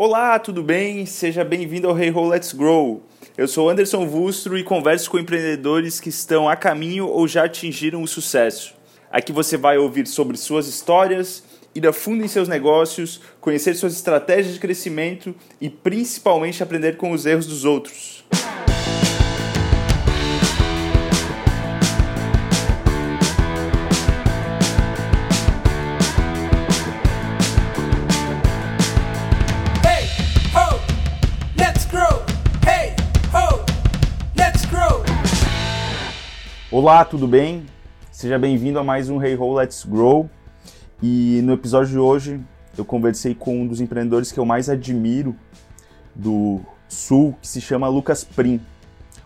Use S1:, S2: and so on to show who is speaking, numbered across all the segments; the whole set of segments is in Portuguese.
S1: Olá, tudo bem? Seja bem-vindo ao Hey Ho Let's Grow. Eu sou Anderson Vustro e converso com empreendedores que estão a caminho ou já atingiram o sucesso. Aqui você vai ouvir sobre suas histórias, ir a fundo em seus negócios, conhecer suas estratégias de crescimento e principalmente aprender com os erros dos outros. Olá, tudo bem? Seja bem-vindo a mais um Hey Ho Let's Grow. E no episódio de hoje eu conversei com um dos empreendedores que eu mais admiro do Sul, que se chama Lucas Prim.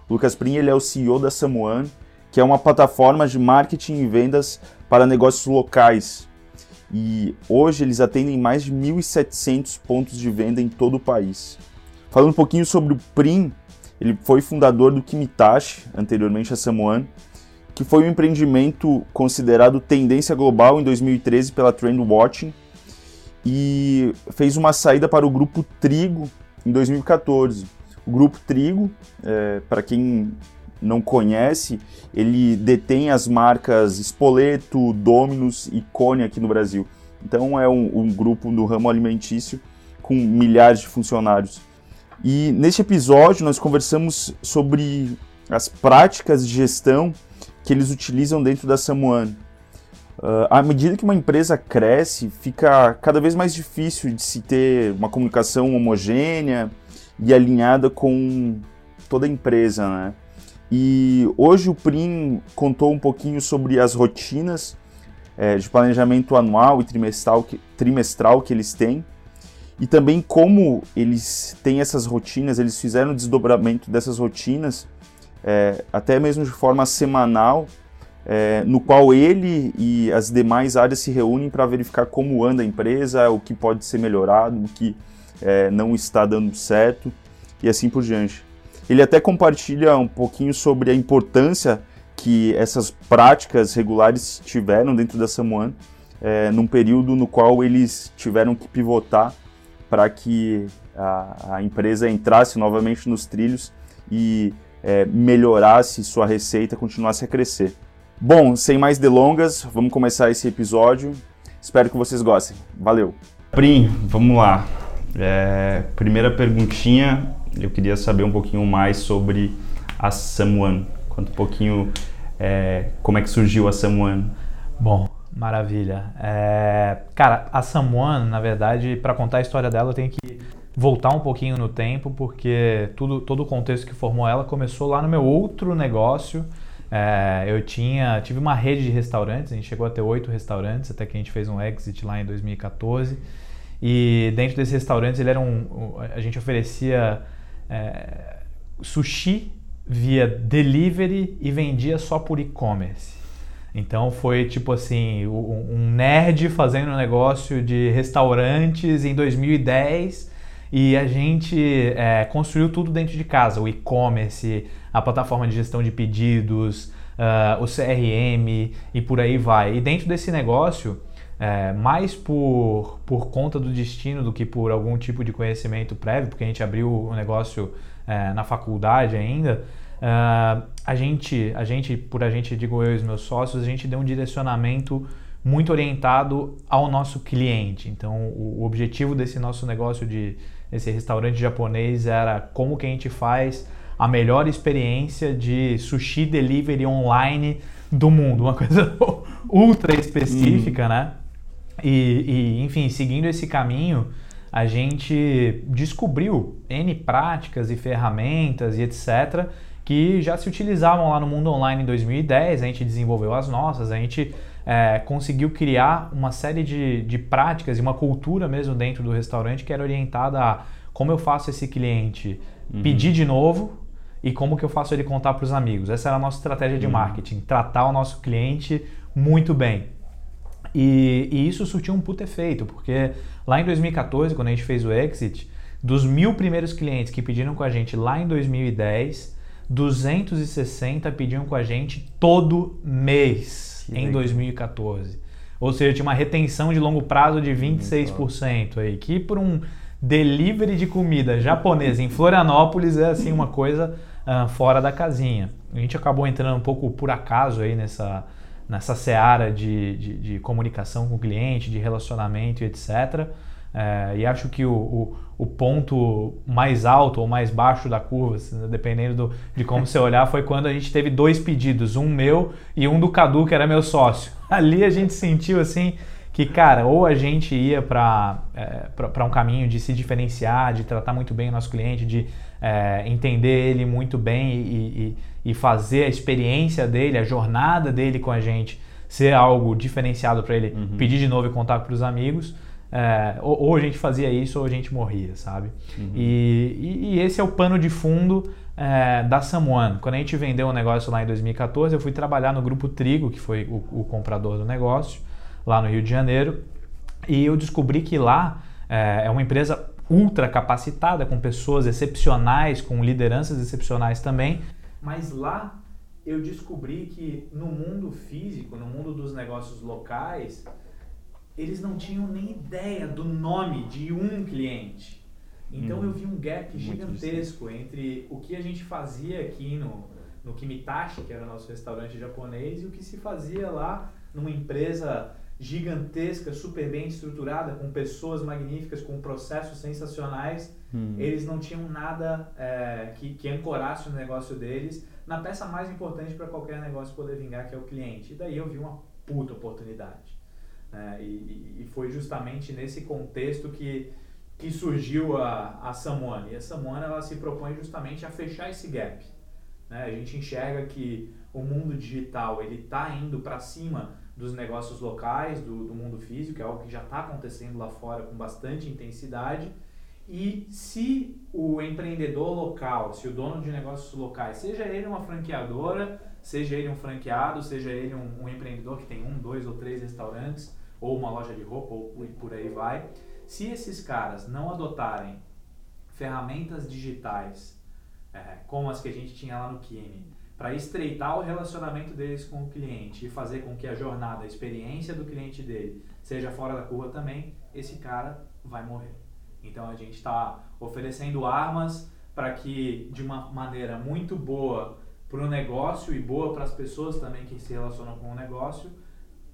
S1: Lucas Prim ele é o CEO da Samuan, que é uma plataforma de marketing e vendas para negócios locais. E hoje eles atendem mais de 1.700 pontos de venda em todo o país. Falando um pouquinho sobre o Prim, ele foi fundador do Kimitashi, anteriormente a Samuan, que foi um empreendimento considerado tendência global em 2013 pela Trendwatching e fez uma saída para o grupo Trigo em 2014. O grupo Trigo, é, para quem não conhece, ele detém as marcas Spoleto, Dominus e Cone aqui no Brasil. Então é um, um grupo do ramo alimentício com milhares de funcionários. E neste episódio nós conversamos sobre as práticas de gestão que eles utilizam dentro da Samuan. Uh, à medida que uma empresa cresce, fica cada vez mais difícil de se ter uma comunicação homogênea e alinhada com toda a empresa, né? E hoje o Prim contou um pouquinho sobre as rotinas é, de planejamento anual e trimestral que, trimestral que eles têm e também como eles têm essas rotinas, eles fizeram o desdobramento dessas rotinas é, até mesmo de forma semanal, é, no qual ele e as demais áreas se reúnem para verificar como anda a empresa, o que pode ser melhorado, o que é, não está dando certo e assim por diante. Ele até compartilha um pouquinho sobre a importância que essas práticas regulares tiveram dentro da Samuan, é, num período no qual eles tiveram que pivotar para que a, a empresa entrasse novamente nos trilhos e é, melhorasse sua receita, continuasse a crescer. Bom, sem mais delongas, vamos começar esse episódio. Espero que vocês gostem. Valeu! Prim, vamos lá. É, primeira perguntinha, eu queria saber um pouquinho mais sobre a Samuan. Conta um pouquinho é, como é que surgiu a Samuan.
S2: Bom, maravilha. É, cara, a Samuan, na verdade, para contar a história dela, eu tenho que voltar um pouquinho no tempo, porque tudo, todo o contexto que formou ela começou lá no meu outro negócio. É, eu tinha, tive uma rede de restaurantes, a gente chegou a ter oito restaurantes, até que a gente fez um exit lá em 2014. E dentro desses restaurantes ele era um, a gente oferecia é, sushi via delivery e vendia só por e-commerce. Então foi tipo assim, um nerd fazendo um negócio de restaurantes em 2010 e a gente é, construiu tudo dentro de casa, o e-commerce, a plataforma de gestão de pedidos, uh, o CRM e por aí vai. E dentro desse negócio, é, mais por, por conta do destino do que por algum tipo de conhecimento prévio, porque a gente abriu o negócio é, na faculdade ainda, uh, a gente, a gente, por a gente, digo eu e os meus sócios, a gente deu um direcionamento muito orientado ao nosso cliente. Então, o, o objetivo desse nosso negócio de esse restaurante japonês era como que a gente faz a melhor experiência de sushi delivery online do mundo, uma coisa ultra específica, né? E, e, enfim, seguindo esse caminho, a gente descobriu N práticas e ferramentas e etc. que já se utilizavam lá no mundo online em 2010, a gente desenvolveu as nossas, a gente é, conseguiu criar uma série de, de práticas e uma cultura mesmo dentro do restaurante que era orientada a como eu faço esse cliente uhum. pedir de novo e como que eu faço ele contar para os amigos. Essa era a nossa estratégia de uhum. marketing, tratar o nosso cliente muito bem. E, e, isso surtiu um puto efeito, porque lá em 2014, quando a gente fez o exit, dos mil primeiros clientes que pediram com a gente lá em 2010, 260 pediam com a gente todo mês que em 2014. Ou seja, tinha uma retenção de longo prazo de 26% aí, que por um delivery de comida japonesa em Florianópolis é assim uma coisa ah, fora da casinha. A gente acabou entrando um pouco por acaso aí nessa, nessa seara de, de, de comunicação com o cliente, de relacionamento e etc. É, e acho que o, o, o, ponto mais alto ou mais baixo da curva, assim, dependendo do, de como você olhar, foi quando a gente teve dois pedidos, um meu e um do Cadu, que era meu sócio. Ali a gente sentiu assim que, cara, ou a gente ia para é, um caminho de se diferenciar, de tratar muito bem o nosso cliente, de é, entender ele muito bem e, e, e fazer a experiência dele, a jornada dele com a gente ser algo diferenciado para ele uhum. pedir de novo e contar para os amigos. É, ou, ou, a gente fazia isso ou a gente morria, sabe? Uhum. E, e, e, esse é o pano de fundo é, da Samuan. Quando a gente vendeu o um negócio lá em 2014, eu fui trabalhar no Grupo Trigo, que foi o, o, comprador do negócio, lá no Rio de Janeiro, e eu descobri que lá é, é uma empresa ultra capacitada, com pessoas excepcionais, com lideranças excepcionais também, mas lá eu descobri que no mundo físico, no mundo dos negócios locais, eles não tinham nem ideia do nome de um cliente. Então hum, eu vi um gap gigantesco entre o que a gente fazia aqui no, no Kimitashi, que era o nosso restaurante japonês, e o que se fazia lá numa empresa gigantesca, super bem estruturada, com pessoas magníficas, com processos sensacionais. Hum. Eles não tinham nada é, que, que ancorasse o negócio deles na peça mais importante para qualquer negócio poder vingar, que é o cliente. E daí eu vi uma puta oportunidade. Né? E, e, foi justamente nesse contexto que, que surgiu a, a Samuane. E a Samuane ela se propõe justamente a fechar esse gap. Né? A gente enxerga que o mundo digital ele está indo para cima dos negócios locais, do, do mundo físico, é algo que já está acontecendo lá fora com bastante intensidade. E se o empreendedor local, se o dono de negócios locais, seja ele uma franqueadora, seja ele um franqueado, seja ele um, um empreendedor que tem um, dois ou três restaurantes, ou uma loja de roupa, ou por aí vai. Se esses caras não adotarem ferramentas digitais, é, como as que a gente tinha lá no Kimi, para estreitar o relacionamento deles com o cliente e fazer com que a jornada, a experiência do cliente dele seja fora da curva também, esse cara vai morrer. Então a gente está oferecendo armas para que de uma maneira muito boa para o negócio e boa para as pessoas também que se relacionam com o negócio,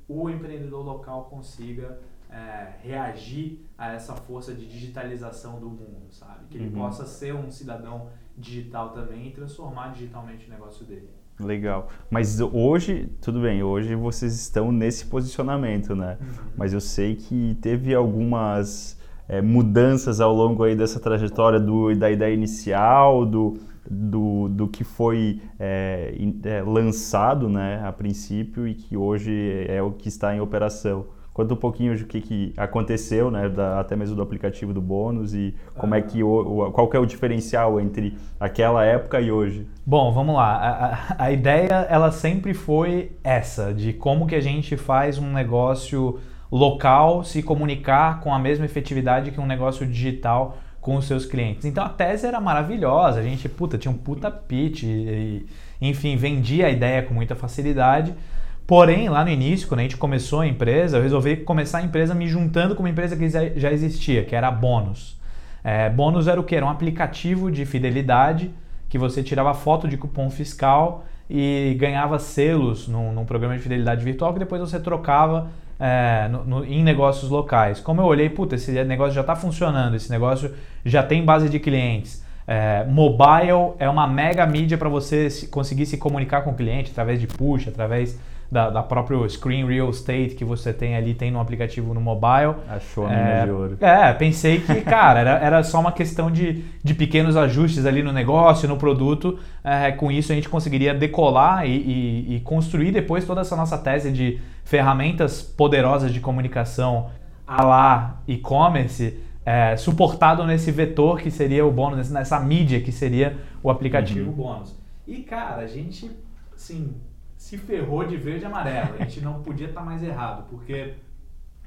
S2: o empreendedor local consiga é, reagir a essa força de digitalização do mundo, sabe? Que ele uhum. possa ser um cidadão digital também e transformar digitalmente o negócio dele.
S1: Legal. Mas hoje, tudo bem, hoje vocês estão nesse posicionamento, né? Uhum. Mas eu sei que teve algumas é, mudanças ao longo aí dessa trajetória do, da ideia inicial, do, do, do que foi é, é, lançado né, a princípio e que hoje é o que está em operação. Conta um pouquinho de o que, que aconteceu, né, da, até mesmo do aplicativo do bônus e como é que o, o, qual que é o diferencial entre aquela época e hoje.
S2: Bom, vamos lá. A, a, a ideia ela sempre foi essa de como que a gente faz um negócio local se comunicar com a mesma efetividade que um negócio digital com os seus clientes. Então a tese era maravilhosa, a gente, puta, tinha um puta pitch, e, enfim, vendia a ideia com muita facilidade. Porém, lá no início, quando a gente começou a empresa, eu resolvi começar a empresa me juntando com uma empresa que já existia, que era a Bônus. É, Bônus era o que? Era um aplicativo de fidelidade que você tirava foto de cupom fiscal e ganhava selos num, num programa de fidelidade virtual que depois você trocava é, no, no, em negócios locais. Como eu olhei, puta, esse negócio já está funcionando, esse negócio já tem base de clientes. É, mobile é uma mega mídia para você se, conseguir se comunicar com o cliente através de push, através da, da próprio Screen Real Estate que você tem ali, tem no aplicativo no mobile.
S1: Achou a mina
S2: é,
S1: de ouro.
S2: É, pensei que, cara, era, era só uma questão de, de pequenos ajustes ali no negócio, no produto. É, com isso a gente conseguiria decolar e, e, e construir depois toda essa nossa tese de ferramentas poderosas de comunicação a lá e-commerce é, suportado nesse vetor que seria o bônus, nessa mídia que seria o aplicativo uhum. bônus. E cara, a gente, sim, se ferrou de verde e amarelo. A gente não podia estar tá mais errado, porque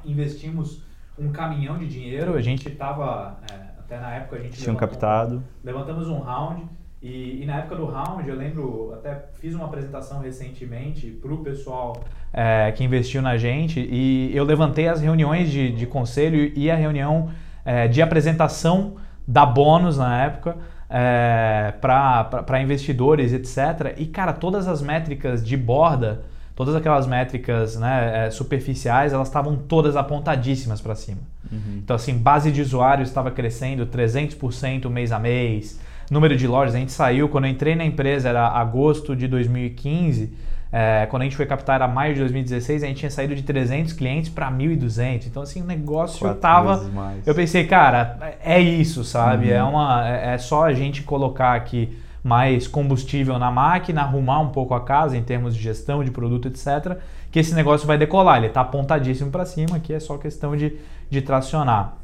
S2: investimos um caminhão de dinheiro, a gente estava, é, até na época a gente...
S1: Tinha captado.
S2: Levantamos um round e, e, na época do round, eu lembro, até fiz uma apresentação recentemente para o pessoal é, que investiu na gente e eu levantei as reuniões de, de conselho e a reunião é, de apresentação da bônus na época é, para investidores, etc. E, cara, todas as métricas de borda, todas aquelas métricas né, é, superficiais, elas estavam todas apontadíssimas para cima.
S1: Uhum.
S2: Então, assim, base de usuários estava crescendo 300% mês a mês. Número de lojas, a gente saiu, quando eu entrei na empresa, era agosto de 2015. É, quando a gente foi captar era maio de 2016, a gente tinha saído de 300 clientes para 1.200. Então, assim, o negócio
S1: Quatro
S2: tava.
S1: vezes mais.
S2: Eu pensei, cara, é isso, sabe?
S1: Uhum.
S2: É, uma, é é só a gente colocar aqui mais combustível na máquina, arrumar um pouco a casa em termos de gestão de produto, etc., que esse negócio vai decolar. Ele está apontadíssimo para cima, aqui é só questão de, de tracionar.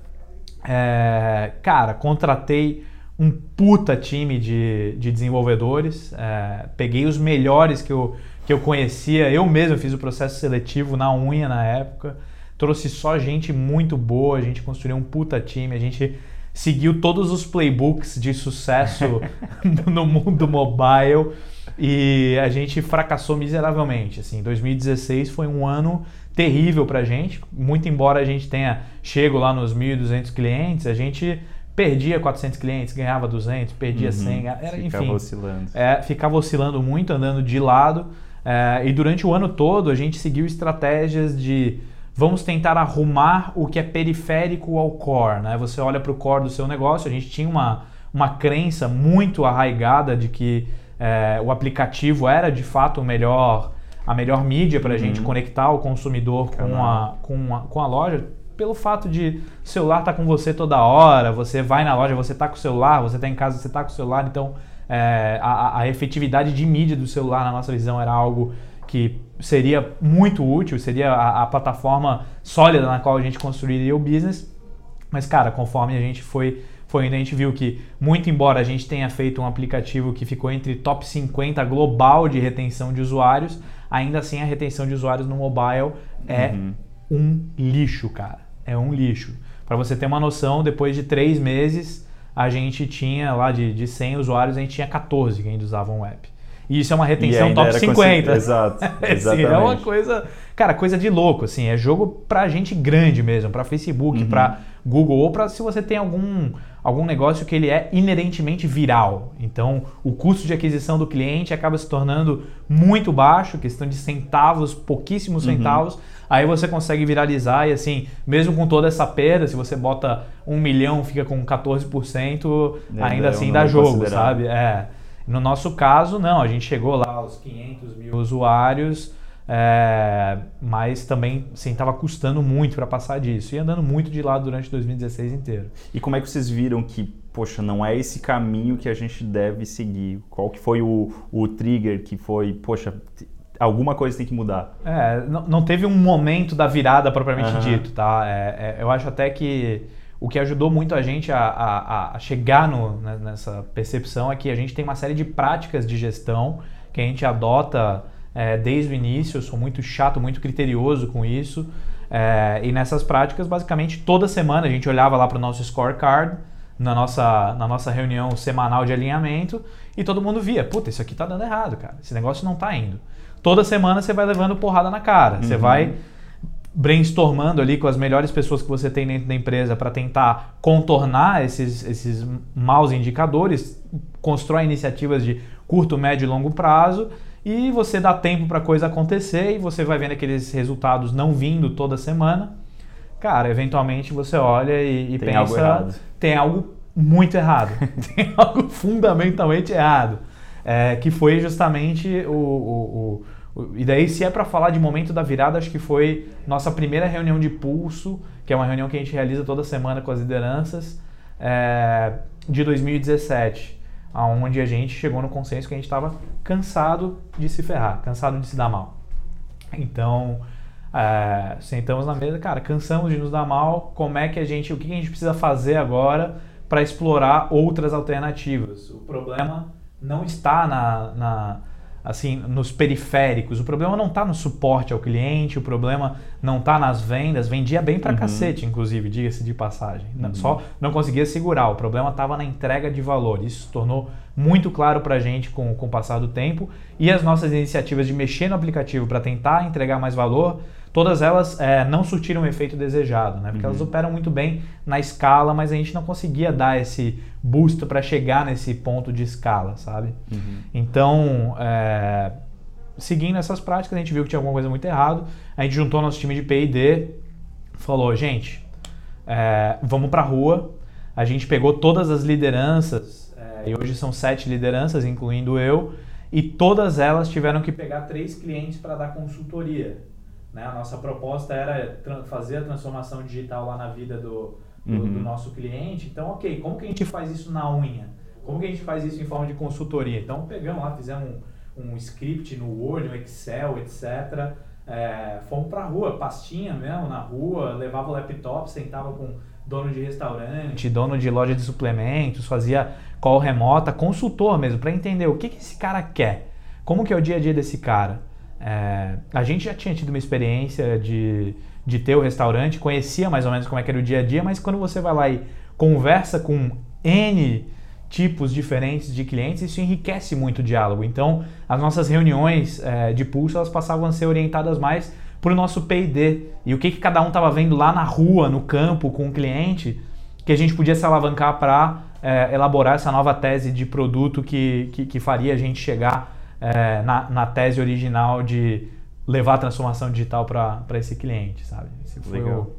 S2: É, cara, contratei um puta time de, de desenvolvedores, é, peguei os melhores que eu, que eu conhecia, eu mesmo fiz o processo seletivo na unha na época, trouxe só gente muito boa, a gente construiu um puta time, a gente seguiu todos os playbooks de sucesso no mundo mobile e a gente fracassou miseravelmente. Assim, 2016 foi um ano terrível pra gente, muito embora a gente tenha chego lá nos 1.200 clientes, a gente perdia 400 clientes, ganhava 200, perdia
S1: Uhum.
S2: 100, era,
S1: Ficava
S2: enfim,
S1: oscilando.
S2: é, ficava oscilando muito, andando de lado. É, e durante o ano todo a gente seguiu estratégias de vamos tentar arrumar o que é periférico ao core. Né? Você olha para o core do seu negócio, a gente tinha uma, uma crença muito arraigada de que é, o aplicativo era de fato o melhor, a melhor mídia para a gente conectar o consumidor com a, com, a, com a loja. Pelo fato de o celular estar com você toda hora, você vai na loja, você está com o celular, você está em casa, você está com o celular, então é, a, a- efetividade de mídia do celular, na nossa visão, era algo que seria muito útil, seria a, a plataforma sólida na qual a gente construiria o business. Mas, cara, conforme a gente foi, foi indo, a gente viu que, muito embora a gente tenha feito um aplicativo que ficou entre top 50 global de retenção de usuários, ainda assim a retenção de usuários no mobile é
S1: Uhum.
S2: um lixo, cara. É um lixo. Para você ter uma noção, depois de três meses, a gente tinha lá de, de 100 usuários, a gente tinha 14 que ainda usavam o app. E isso é uma retenção top
S1: era
S2: 50.
S1: consi- Exato,
S2: É,
S1: exatamente.
S2: é uma coisa, cara, coisa de louco, assim, é jogo pra gente grande mesmo, pra Facebook,
S1: Uhum.
S2: pra Google ou pra se você tem algum algum negócio que ele é inerentemente viral. Então, o custo de aquisição do cliente acaba se tornando muito baixo, questão de centavos, pouquíssimos
S1: Uhum.
S2: centavos. Aí você consegue viralizar e assim, mesmo com toda essa perda, se você bota um milhão, fica com 14%,
S1: É,
S2: ainda
S1: é
S2: assim dá jogo, sabe? É. No nosso caso, não, a gente chegou lá aos 500 mil usuários, é, mas também assim, estava custando muito para passar disso e andando muito de lado durante 2016 inteiro.
S1: E como é que vocês viram que, poxa, não é esse caminho que a gente deve seguir? Qual que foi o, o trigger que foi, poxa, alguma coisa tem que mudar?
S2: É, não, não teve um momento da virada propriamente
S1: Aham.
S2: dito, tá? É, é, eu acho até que o que ajudou muito a gente a, a- a chegar no- né, nessa percepção é que a gente tem uma série de práticas de gestão que a gente adota é, desde o início. Eu sou muito chato, muito criterioso com isso. É, e nessas práticas, basicamente, toda semana a gente olhava lá para o nosso scorecard, na nossa, na nossa reunião semanal de alinhamento, e todo mundo via: puta, isso aqui tá dando errado, cara. Esse negócio não tá indo. Toda semana você vai levando porrada na cara. Você
S1: Uhum.
S2: vai brainstormando ali com as melhores pessoas que você tem dentro da empresa para tentar contornar esses, esses maus indicadores, constrói iniciativas de curto, médio e longo prazo e você dá tempo para a coisa acontecer e você vai vendo aqueles resultados não vindo toda semana. Cara, eventualmente você olha e, e
S1: Tem
S2: pensa,
S1: algo errado.
S2: tem algo muito errado, tem algo fundamentalmente errado, É, que foi justamente o, o- o- e daí se é para falar de momento da virada, acho que foi nossa primeira reunião de pulso, que é uma reunião que a gente realiza toda semana com as lideranças é, de 2017, aonde a gente chegou no consenso que a gente estava cansado de se ferrar, cansado de se dar mal. Então, é, sentamos na mesa, cara, cansamos de nos dar mal, como é que a gente, o que a gente precisa fazer agora para explorar outras alternativas? O problema não está na, na- assim, nos periféricos, o problema não está no suporte ao cliente, o problema não está nas vendas, vendia bem pra
S1: Uhum.
S2: cacete, inclusive, diga-se de passagem. Não- Só não conseguia segurar, o problema estava na entrega de valor. Isso se tornou muito claro pra gente com, com o passar do tempo e as nossas iniciativas de mexer no aplicativo para tentar entregar mais valor todas elas é, não surtiram o efeito desejado, né? Porque
S1: Uhum.
S2: elas operam muito bem na escala, mas a gente não conseguia dar esse boost para chegar nesse ponto de escala, sabe?
S1: Uhum.
S2: Então, é, seguindo essas práticas, a gente viu que tinha alguma coisa muito errado. A gente juntou nosso time de P&D, falou, gente, é, vamos pra rua. A gente pegou todas as lideranças, é, e hoje são sete lideranças, incluindo eu, e todas elas tiveram que pegar três clientes para dar consultoria. Né? A nossa proposta era fazer a transformação digital lá na vida do, do,
S1: Uhum.
S2: do nosso cliente. Então, ok, como que a gente faz isso na unha? Como que a gente faz isso em forma de consultoria? Então, pegamos lá, fizemos um, um script no Word, no Excel, etc. É, fomos pra rua, pastinha mesmo, na rua, levava o laptop, sentava com dono de restaurante, dono de loja de suplementos, fazia call remota, consultor mesmo, para entender o que, que esse cara quer, como que é o dia a dia desse cara. É, a gente já tinha tido uma experiência de, de ter o restaurante, conhecia mais ou menos como é que era o dia a dia, mas quando você vai lá e conversa com N tipos diferentes de clientes, isso enriquece muito o diálogo. Então, as nossas reuniões é, de pulso, elas passavam a ser orientadas mais para o nosso P&D e o que, que cada um estava vendo lá na rua, no campo, com o cliente, que a gente podia se alavancar para é, elaborar essa nova tese de produto que, que, que faria a gente chegar é, na, na tese original de levar a transformação digital para esse cliente, sabe? Esse
S1: Legal.
S2: o-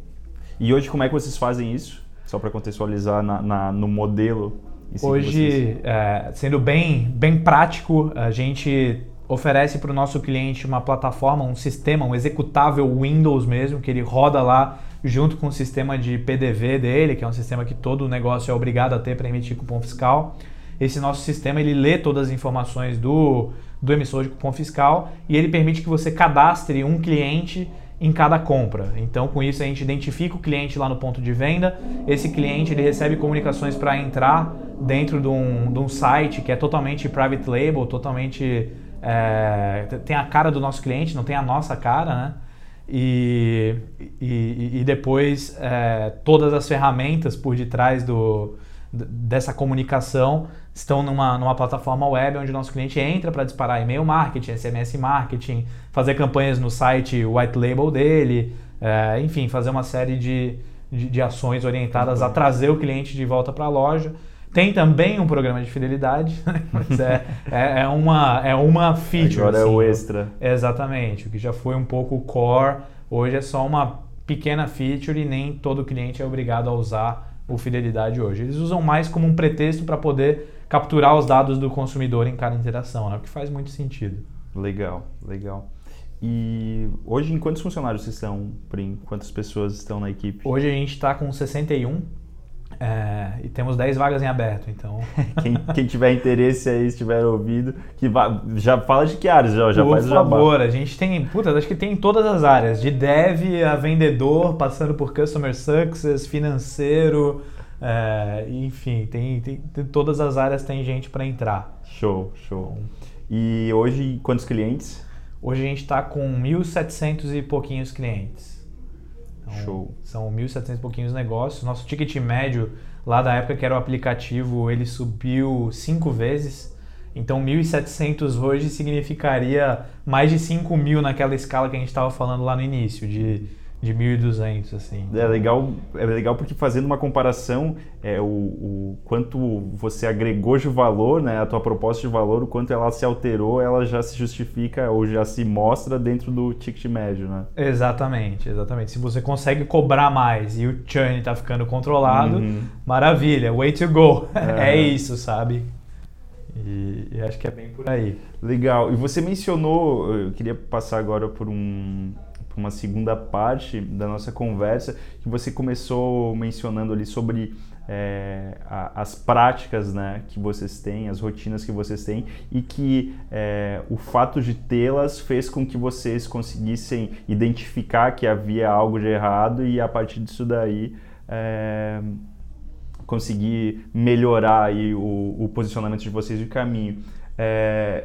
S1: E hoje como é que vocês fazem isso? Só para contextualizar na, na- no modelo.
S2: Hoje, é, sendo bem, bem prático, a gente oferece para o nosso cliente uma plataforma, um sistema, um executável Windows mesmo, que ele roda lá junto com o sistema de PDV dele, que é um sistema que todo negócio é obrigado a ter para emitir cupom fiscal. Esse nosso sistema ele lê todas as informações do, do emissor de cupom fiscal e ele permite que você cadastre um cliente em cada compra. Então, com isso a gente identifica o cliente lá no ponto de venda. Esse cliente ele recebe comunicações para entrar dentro de um, de um site que é totalmente private label, totalmente é, tem a cara do nosso cliente, não tem a nossa cara, né? E, e, e depois é, todas as ferramentas por detrás do, dessa comunicação estão numa, numa plataforma web onde o nosso cliente entra para disparar e-mail marketing, SMS marketing, fazer campanhas no site white label dele, é, enfim, fazer uma série de, de, de ações orientadas a trazer o cliente de volta para a loja. Tem também um programa de fidelidade, mas é, é, é uma, é uma feature.
S1: Agora é
S2: assim,
S1: o extra.
S2: Exatamente, o que já foi um pouco o core, hoje é só uma pequena feature e nem todo cliente é obrigado a usar o Fidelidade hoje. Eles usam mais como um pretexto para poder capturar os dados do consumidor em cada interação, né? o que faz muito sentido.
S1: Legal, legal. E hoje em quantos funcionários vocês estão, Prim? Quantas pessoas estão na equipe?
S2: Hoje a gente está com 61 é, e temos 10 vagas em aberto, então
S1: Quem, quem tiver interesse aí, estiver ouvido, que vá- já fala de que áreas, já, já
S2: Por
S1: faz o jabá.
S2: favor, a gente tem, puta, acho que tem em todas as áreas, de dev a vendedor, passando por customer success, financeiro, é, enfim, tem, tem, tem- todas as áreas tem gente para entrar.
S1: Show, show. E hoje, quantos clientes?
S2: Hoje a gente está com 1.700 e pouquinhos clientes. Então,
S1: Show.
S2: São 1.700 e pouquinhos negócios. Nosso ticket médio lá da época que era o aplicativo, ele subiu cinco vezes. Então 1.700 hoje significaria mais de 5 mil naquela escala que a gente estava falando lá no início, de, de 1.200, assim.
S1: É legal, é legal porque fazendo uma comparação, é, o, o quanto você agregou de valor, né, a tua proposta de valor, o quanto ela se alterou, ela já se justifica ou já se mostra dentro do ticket médio, né?
S2: Exatamente, exatamente. Se você consegue cobrar mais e o churn está ficando controlado,
S1: Uhum.
S2: maravilha, way to go.
S1: É.
S2: É, isso, sabe? E, e acho que é bem por aí.
S1: Legal. E você mencionou, eu queria passar agora por, um, uma segunda parte da nossa conversa, que você começou mencionando ali sobre é, a- as práticas né, que vocês têm, as rotinas que vocês têm, e que é, o fato de tê-las fez com que vocês conseguissem identificar que havia algo de errado e a partir disso daí. é, conseguir melhorar aí o, o posicionamento de vocês e o caminho.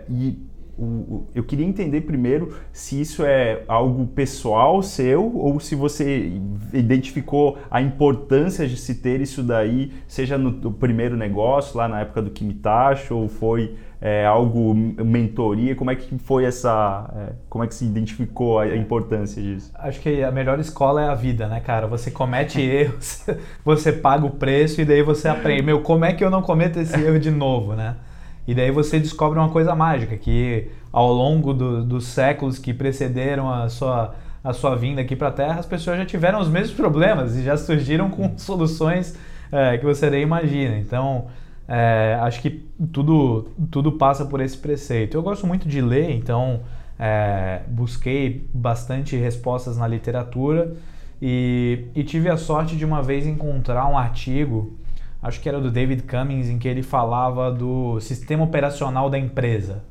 S1: E o- o- eu queria entender primeiro se isso é algo pessoal seu ou se você identificou a importância de se ter isso daí, seja no, no primeiro negócio, lá na época do Kimitacho, ou foi é, algo mentoria, como é que foi essa, é, como é que se identificou a, a importância disso?
S2: Acho que a melhor escola é a vida, né, cara? Você comete erros, você paga o preço e daí você aprende. Meu, como é que eu não cometo esse erro de novo, né? E daí você descobre uma coisa mágica, que ao longo do- dos séculos que precederam a sua, a sua vinda aqui para a Terra, as pessoas já tiveram os mesmos problemas e já surgiram com soluções é, que você nem imagina. Então, é, acho que tudo, tudo passa por esse preceito. Eu gosto muito de ler, então é, busquei bastante respostas na literatura e, e tive a sorte de uma vez encontrar um artigo, acho que era do David Cummings, em que ele falava do sistema operacional da empresa.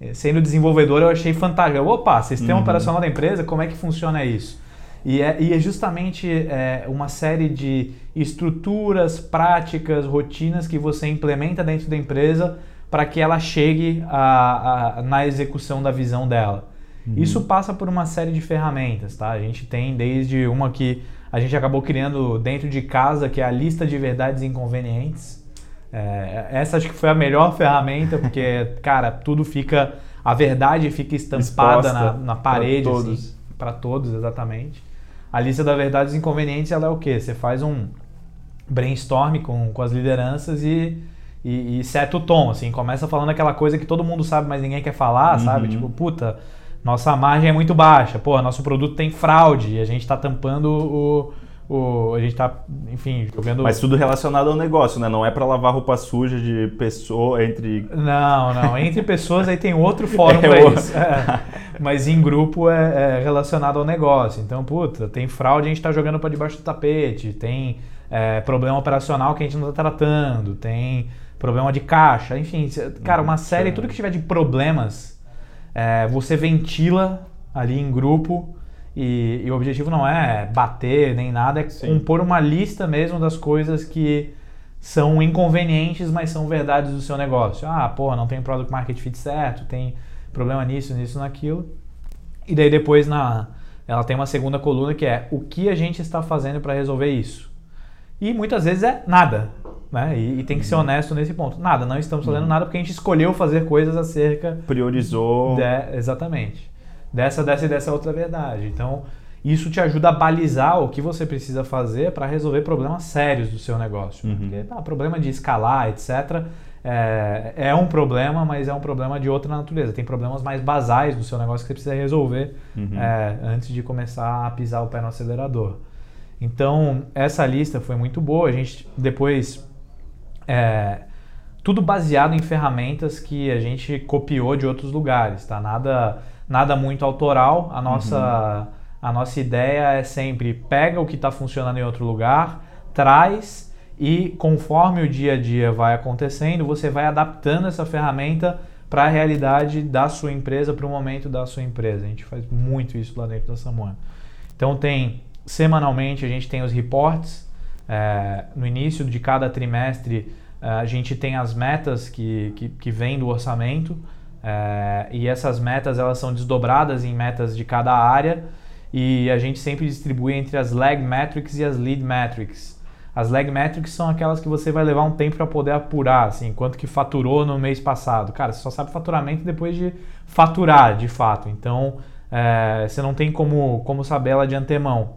S2: Eh, Sendo desenvolvedor, eu achei fantástico. Opa, sistema
S1: Uhum.
S2: operacional da empresa, como é que funciona isso? E é, e é justamente é, uma série de estruturas, práticas, rotinas que você implementa dentro da empresa para que ela chegue a- a- na execução da visão dela. Isso passa por uma série de ferramentas, tá? A gente tem desde uma que a gente acabou criando dentro de casa, que é a lista de verdades inconvenientes. É, essa acho que foi a melhor ferramenta, porque, cara, tudo fica. A verdade fica estampada
S1: Exposta
S2: na, na parede,
S1: pra
S2: assim,
S1: todos.
S2: para todos, exatamente. A lista das verdades inconvenientes, ela é o quê? Você faz um brainstorm com, com as lideranças e, e, e seta o tom, assim, começa falando aquela coisa que todo mundo sabe, mas ninguém quer falar, sabe?
S1: Uhum.
S2: Tipo, puta, nossa margem é muito baixa, pô, nosso produto tem fraude e a gente tá tampando o. o a gente tá, enfim, jogando.
S1: Mas tudo relacionado ao negócio, né? Não é para lavar roupa suja de pessoa entre
S2: Não, não. Entre pessoas aí tem outro fórum
S1: É outro.
S2: isso. É. Mas em grupo é, é relacionado ao negócio. Então, puta, tem fraude, a gente tá jogando pra debaixo do tapete. Tem é, problema operacional que a gente não tá tratando. Tem problema de caixa. Enfim, cara, uma série, tudo que tiver de problemas, é, você ventila ali em grupo. E, e o objetivo não é bater nem nada, é
S1: Sim.
S2: compor uma lista mesmo das coisas que são inconvenientes, mas são verdades do seu negócio. Ah, porra, não tem product market fit certo, tem problema nisso, nisso, naquilo. E daí depois na ela tem uma segunda coluna que é o que a gente está fazendo para resolver isso. E muitas vezes é nada, né? E, e tem que ser honesto nesse ponto. Nada, não estamos fazendo nada porque a gente escolheu fazer coisas acerca
S1: priorizou.
S2: de- exatamente. Dessa, dessa e dessa outra verdade. Então, isso te ajuda a balizar o que você precisa fazer para resolver problemas sérios do seu negócio.
S1: Uhum.
S2: Porque, ah, problema de escalar, etc., é, é um problema, mas é um problema de outra natureza. Tem problemas mais basais do seu negócio que você precisa resolver
S1: Uhum.
S2: é, antes de começar a pisar o pé no acelerador. Então, essa lista foi muito boa. A gente depois. É, tudo baseado em ferramentas que a gente copiou de outros lugares, tá? Nada, nada muito autoral. A nossa, a nossa ideia é sempre pega o que está funcionando em outro lugar, traz e conforme o dia a dia vai acontecendo, você vai adaptando essa ferramenta para a realidade da sua empresa, para o momento da sua empresa. A gente faz muito isso lá dentro da Samoa. Então tem semanalmente a gente tem os reports. É, no início de cada trimestre é, a gente tem as metas que, que, que vêm do orçamento é, e essas metas elas são desdobradas em metas de cada área e a gente sempre distribui entre as lag metrics e as lead metrics. As lag metrics são aquelas que você vai levar um tempo para poder apurar, assim, quanto que faturou no mês passado. Cara, você só sabe faturamento depois de faturar, de fato. Então, é, você não tem como, como saber ela de antemão.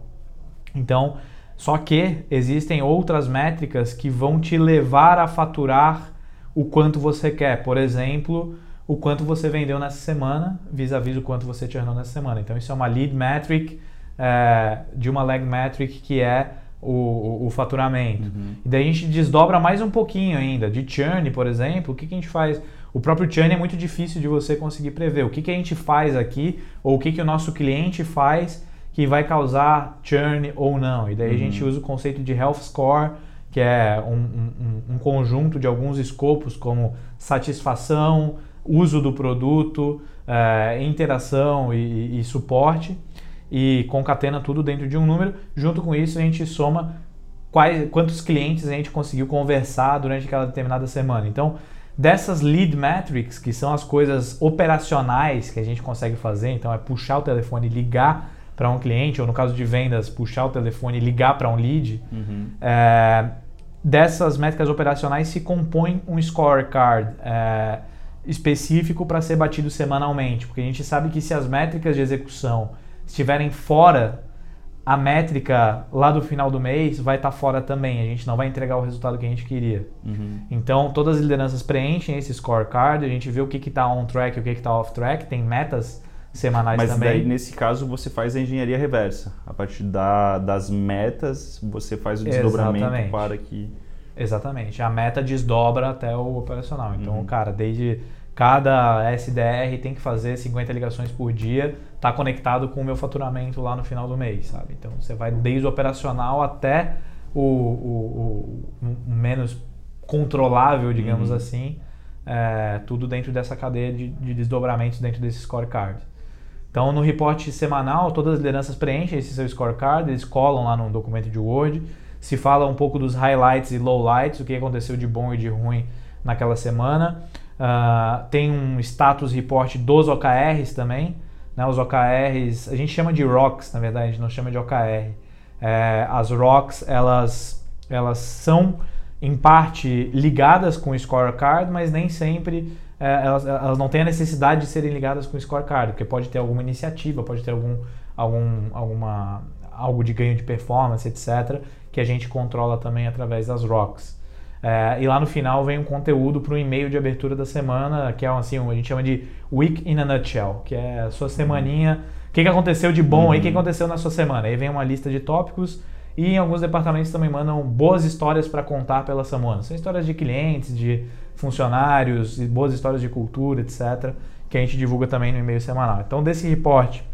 S2: Então, só que existem outras métricas que vão te levar a faturar o quanto você quer. Por exemplo, o quanto você vendeu nessa semana, vis-a-vis o quanto você churnou nessa semana. Então, isso é uma lead metric é, de uma lag metric que é o, o- faturamento. E daí a gente desdobra mais um pouquinho ainda. De churn, por exemplo, o que, que a gente faz? O próprio churn é muito difícil de você conseguir prever. O que, que a gente faz aqui, ou o que, que o nosso cliente faz que vai causar churn ou não. E daí a gente usa o conceito de health score, que é um, um- um- conjunto de alguns escopos como satisfação, uso do produto, eh, interação e, e- suporte, e concatena tudo dentro de um número. Junto com isso, a gente soma quais, quantos clientes a gente conseguiu conversar durante aquela determinada semana. Então, Dessas lead metrics, que são as coisas operacionais que a gente consegue fazer, então é puxar o telefone e ligar para um cliente, ou no caso de vendas, puxar o telefone e ligar para um lead,
S1: Uhum.
S2: é, dessas métricas operacionais se compõe um scorecard é, específico para ser batido semanalmente, porque a gente sabe que se as métricas de execução estiverem fora, a métrica lá do final do mês vai estar fora também, a gente não vai entregar o resultado que a gente queria.
S1: Uhum.
S2: Então, todas as lideranças preenchem esse scorecard, a gente vê o que está on track e o que está off track, tem metas semanais
S1: Mas
S2: também.
S1: daí, nesse caso, você faz a engenharia reversa. A partir da- das metas, você faz o desdobramento
S2: Exatamente.
S1: para que...
S2: Exatamente. A meta desdobra até o operacional. Então,
S1: Uhum.
S2: cara, desde cada SDR tem que fazer 50 ligações por dia, tá conectado com o meu faturamento lá no final do mês, sabe? Então, você vai desde o operacional até o, o- o- o menos controlável, digamos
S1: Uhum.
S2: assim, é, tudo dentro dessa cadeia de, de desdobramentos dentro desse scorecard. Então, no reporte semanal, todas as lideranças preenchem esse seu scorecard, eles colam lá no documento de Word, se fala um pouco dos highlights e lowlights, o que aconteceu de bom e de ruim naquela semana. Ah, tem um status report dos OKRs também. Né? Os OKRs, a gente chama de ROCs, na verdade, a gente não chama de OKR. É, as ROCs, elas, elas são em parte ligadas com o scorecard, mas nem sempre é, elas, elas não têm a necessidade de serem ligadas com o scorecard, porque pode ter alguma iniciativa, pode ter algum, algum, alguma, algo de ganho de performance, etc., que a gente controla também através das ROCs. É, e lá no final vem um conteúdo para o e-mail de abertura da semana, que é assim, a gente chama de Week in a Nutshell, que é a sua semaninha, o que, que aconteceu de bom aí, o que que aconteceu na sua semana. Aí vem uma lista de tópicos e em alguns departamentos também mandam boas histórias para contar pela semana. São histórias de clientes, de funcionários, e boas histórias de cultura, etc., que a gente divulga também no e-mail semanal. Então, desse reporte,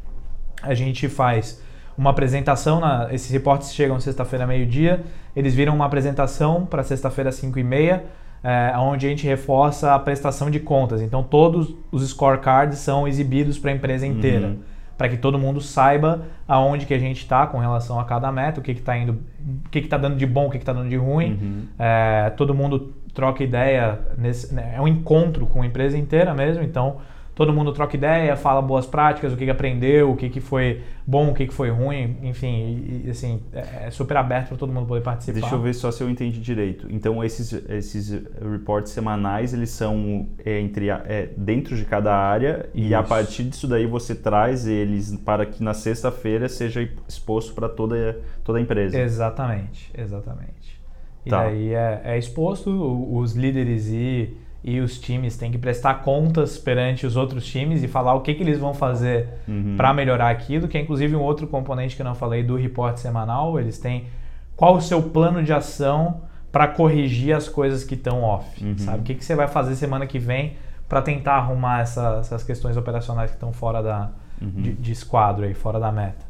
S2: a gente faz uma apresentação, na, esses reportes chegam sexta-feira meio-dia, eles viram uma apresentação para sexta-feira 5 e meia, é, onde a gente reforça a prestação de contas. Então todos os scorecards são exibidos para a empresa inteira,
S1: Uhum.
S2: para que todo mundo saiba aonde que a gente está com relação a cada meta, o que está indo, o que está dando de bom, o que está dando de ruim.
S1: Uhum.
S2: É, todo mundo troca ideia, nesse, né, é um encontro com a empresa inteira mesmo, então todo mundo troca ideia, fala boas práticas, o que, que aprendeu, o que, que foi bom, o que, que foi ruim, enfim, e, assim, é, é super aberto para todo mundo poder participar.
S1: Deixa eu ver só se eu entendi direito. Então, esses, esses reportes semanais, eles são é, entre, é, dentro de cada área e a
S2: Isso.
S1: partir disso daí você traz eles para que na sexta-feira seja exposto para toda, toda a empresa.
S2: Exatamente, exatamente. E
S1: Tá.
S2: daí é, é exposto, os líderes e, e os times têm que prestar contas perante os outros times e falar o que, que eles vão fazer
S1: Uhum.
S2: para melhorar aquilo, que é inclusive um outro componente que eu não falei do reporte semanal. Eles têm qual o seu plano de ação para corrigir as coisas que estão off,
S1: Uhum.
S2: sabe? O que, que você vai fazer semana que vem para tentar arrumar essa- essas questões operacionais que estão fora da,
S1: Uhum.
S2: de, de esquadro aí, fora da meta.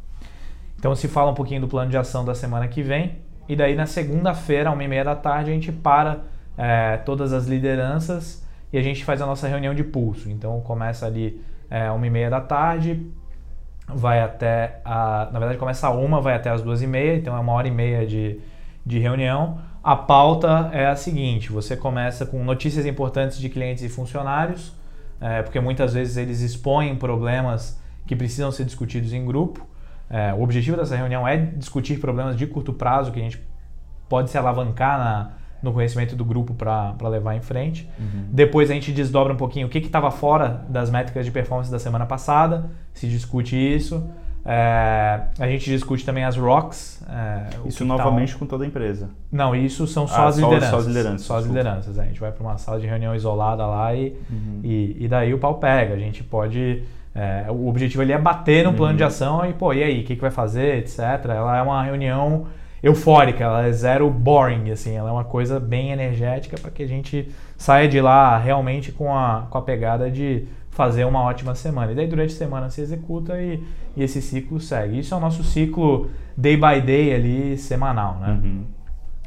S2: Então se fala um pouquinho do plano de ação da semana que vem e daí na segunda-feira, uma e meia da tarde, a gente para é, todas as lideranças e a gente faz a nossa reunião de pulso. Então começa ali é, uma e meia da tarde, vai até a, na verdade começa a uma, vai até as duas e meia, então é uma hora e meia de, de reunião. A pauta é a seguinte: você começa com notícias importantes de clientes e funcionários, é, porque muitas vezes eles expõem problemas que precisam ser discutidos em grupo. É, o objetivo dessa reunião é discutir problemas de curto prazo que a gente pode se alavancar na, no conhecimento do grupo para levar em frente. Depois a gente desdobra um pouquinho o que estava fora das métricas de performance da semana passada, se discute isso. É, a gente discute também as ROCs. é,
S1: Isso
S2: tá
S1: novamente com toda a empresa.
S2: não, isso são só
S1: Ah,
S2: as
S1: só-
S2: lideranças.
S1: só as lideranças,
S2: Só as
S1: desculpa.
S2: lideranças. A gente vai para uma sala de reunião isolada lá e,
S1: Uhum.
S2: e, e daí o pau pega. A gente pode. É, o objetivo ali é bater no plano
S1: Uhum.
S2: de ação e, pô, e aí, o que, que vai fazer, etc. Ela é uma reunião eufórica, ela é zero boring, assim, ela é uma coisa bem energética para que a gente saia de lá realmente com a, com a pegada de fazer uma ótima semana. E daí durante a semana se executa e, e esse ciclo segue. Isso é o nosso ciclo day by day ali, semanal, né?
S1: Uhum.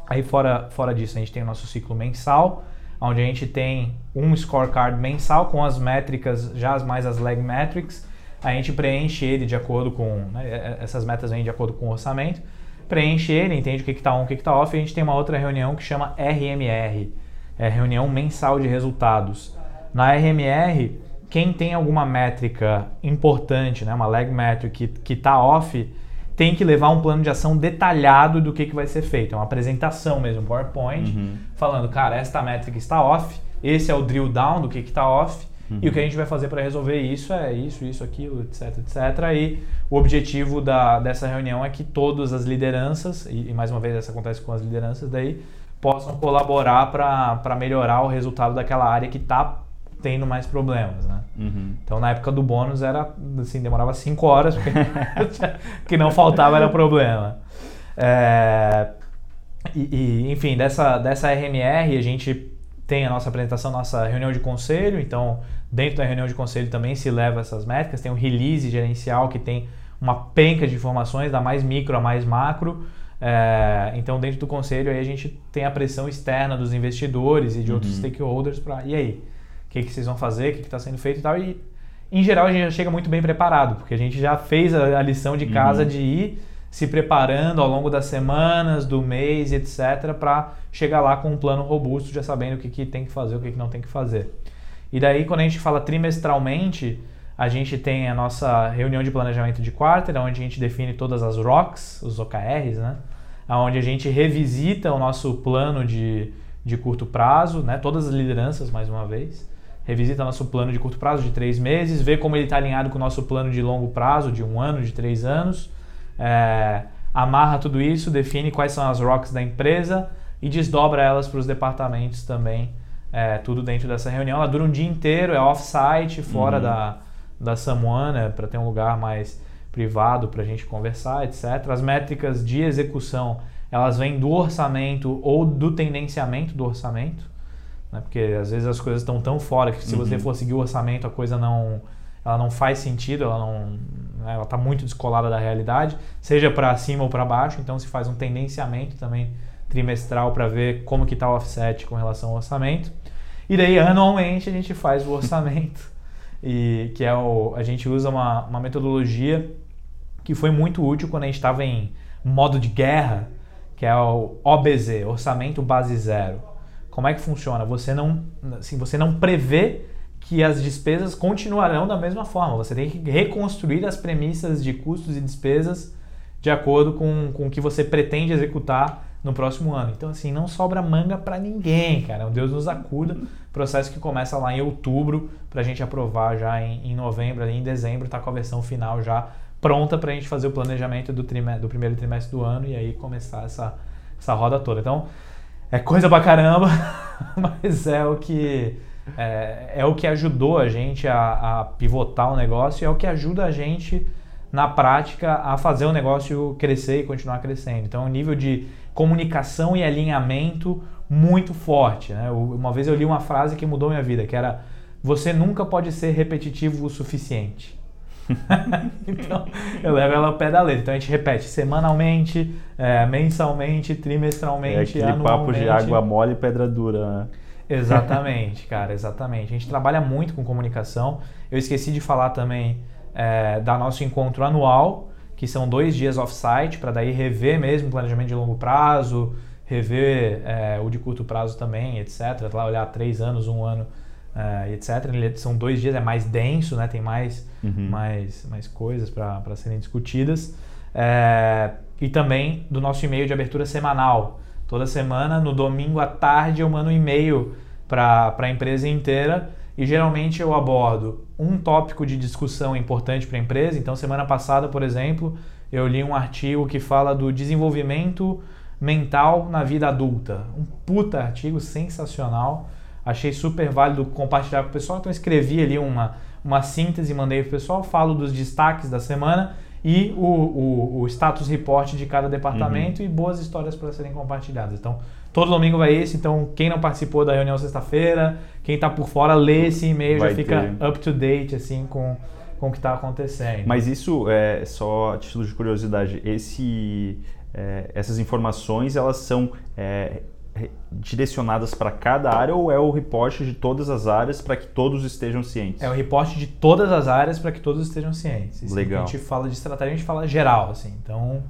S2: Aí fora, fora disso, a gente tem o nosso ciclo mensal, onde a gente tem um scorecard mensal com as métricas, já mais as lag metrics. A gente preenche ele de acordo com. né, essas metas vêm de acordo com o orçamento. Preenche ele, entende o que está on, o que está off, e a gente tem uma outra reunião que chama RMR, é reunião mensal de resultados. Na RMR, quem tem alguma métrica importante, né, uma lag metric que está off, tem que levar um plano de ação detalhado do que, que vai ser feito. É uma apresentação mesmo, PowerPoint,
S1: Uhum.
S2: falando, cara, esta métrica está off, esse é o drill down do que está off, e o que a gente vai fazer para resolver isso é isso, isso, aquilo, etc, etc. E o objetivo da, dessa reunião é que todas as lideranças, e, e mais uma vez isso acontece com as lideranças daí, possam colaborar para melhorar o resultado daquela área que está tendo mais problemas, né?
S1: Uhum.
S2: Então na época do bônus era assim, demorava 5 horas, porque que não faltava era problema. É, e, e, enfim, dessa, dessa RMR a gente tem a nossa apresentação, nossa reunião de conselho, então dentro da reunião de conselho também se leva essas métricas, tem um release gerencial que tem uma penca de informações, da mais micro a mais macro. É, então dentro do conselho aí a gente tem a pressão externa dos investidores e de outros stakeholders para e aí, que, que vocês vão fazer, o que está sendo feito e tal. E em geral a gente já chega muito bem preparado, porque a gente já fez a, a lição de casa de ir se preparando ao longo das semanas, do mês, etc, para chegar lá com um plano robusto, já sabendo o que, que tem que fazer, o que, que não tem que fazer. E daí quando a gente fala trimestralmente, a gente tem a nossa reunião de planejamento de quarter, onde a gente define todas as ROCs, os OKRs, né? Onde a gente revisita o nosso plano de, de curto prazo, né? Todas as lideranças, mais uma vez. Revisita nosso plano de curto prazo de três meses, vê como ele está alinhado com o nosso plano de longo prazo, de um ano, de três anos. É, amarra tudo isso, define quais são as ROCs da empresa e desdobra elas para os departamentos também. É, tudo dentro dessa reunião. Ela dura um dia inteiro, é off-site, fora da, da Samuana, para ter um lugar mais privado para a gente conversar, etc. As métricas de execução, elas vêm do orçamento ou do tendenciamento do orçamento, né? porque às vezes as coisas estão tão fora que se você for seguir o orçamento, a coisa não, ela não faz sentido, ela não, né, ela está muito descolada da realidade, seja para cima ou para baixo, então se faz um tendenciamento também trimestral para ver como que está o offset com relação ao orçamento. E daí anualmente a gente faz o orçamento e que é o a gente usa uma, uma metodologia que foi muito útil quando a gente estava em modo de guerra, que é o OBZ, orçamento base zero. Como é que funciona? Você não, assim, você não prevê que as despesas continuarão da mesma forma. Você tem que reconstruir as premissas de custos e despesas de acordo com, com o que você pretende executar no próximo ano. Então, assim, não sobra manga para ninguém, cara. Deus nos acuda. Processo que começa lá em outubro para a gente aprovar já em, em novembro, ali em dezembro, tá com a versão final já pronta para a gente fazer o planejamento do, trime- do primeiro trimestre do ano e aí começar essa, essa roda toda. Então, é coisa pra caramba, mas é o que é, é o que ajudou a gente a, a pivotar o negócio e é o que ajuda a gente na prática a fazer o negócio crescer e continuar crescendo. Então, um nível de comunicação e alinhamento muito forte. Né? Uma vez eu li uma frase que mudou minha vida, que era você nunca pode ser repetitivo o suficiente. então, eu levo ela ao pé da letra. Então, a gente repete semanalmente, é, mensalmente,
S1: É
S2: trimestralmente,
S1: aquele papo de água mole e pedra dura, né?
S2: Exatamente, cara, exatamente. A gente trabalha muito com comunicação. Eu esqueci de falar também é, da nosso encontro anual, que são dois dias off-site, para daí rever mesmo o planejamento de longo prazo, rever é, o de curto prazo também, etc. Lá olhar três anos, um ano, é, etc. Ele- São dois dias, é mais denso, né? tem mais, mais, mais coisas para serem discutidas. É, e também do nosso e-mail de abertura semanal. Toda semana, no domingo à tarde, eu mando um e-mail para a empresa inteira e geralmente eu abordo um tópico de discussão importante para a empresa. Então, semana passada, por exemplo, eu li um artigo que fala do desenvolvimento mental na vida adulta. Um puta artigo sensacional. Achei super válido compartilhar com o pessoal. Então, escrevi ali uma, uma síntese, mandei para o pessoal. Falo dos destaques da semana e o, o, o status report de cada departamento e boas histórias para serem compartilhadas. Então, todo domingo vai esse. Então, quem não participou da reunião sexta-feira, quem está por fora, lê esse e-mail, já
S1: Vai
S2: fica
S1: ter.
S2: up to date assim com, com o que está acontecendo.
S1: Mas isso é só a título de curiosidade. Esse, é, essas informações elas são é, direcionadas para cada área ou é o reporte de todas as áreas para que todos estejam cientes?
S2: É o reporte de todas as áreas para que todos estejam cientes. Isso
S1: Legal.
S2: A gente fala de estratégia, a gente fala geral, assim. Então,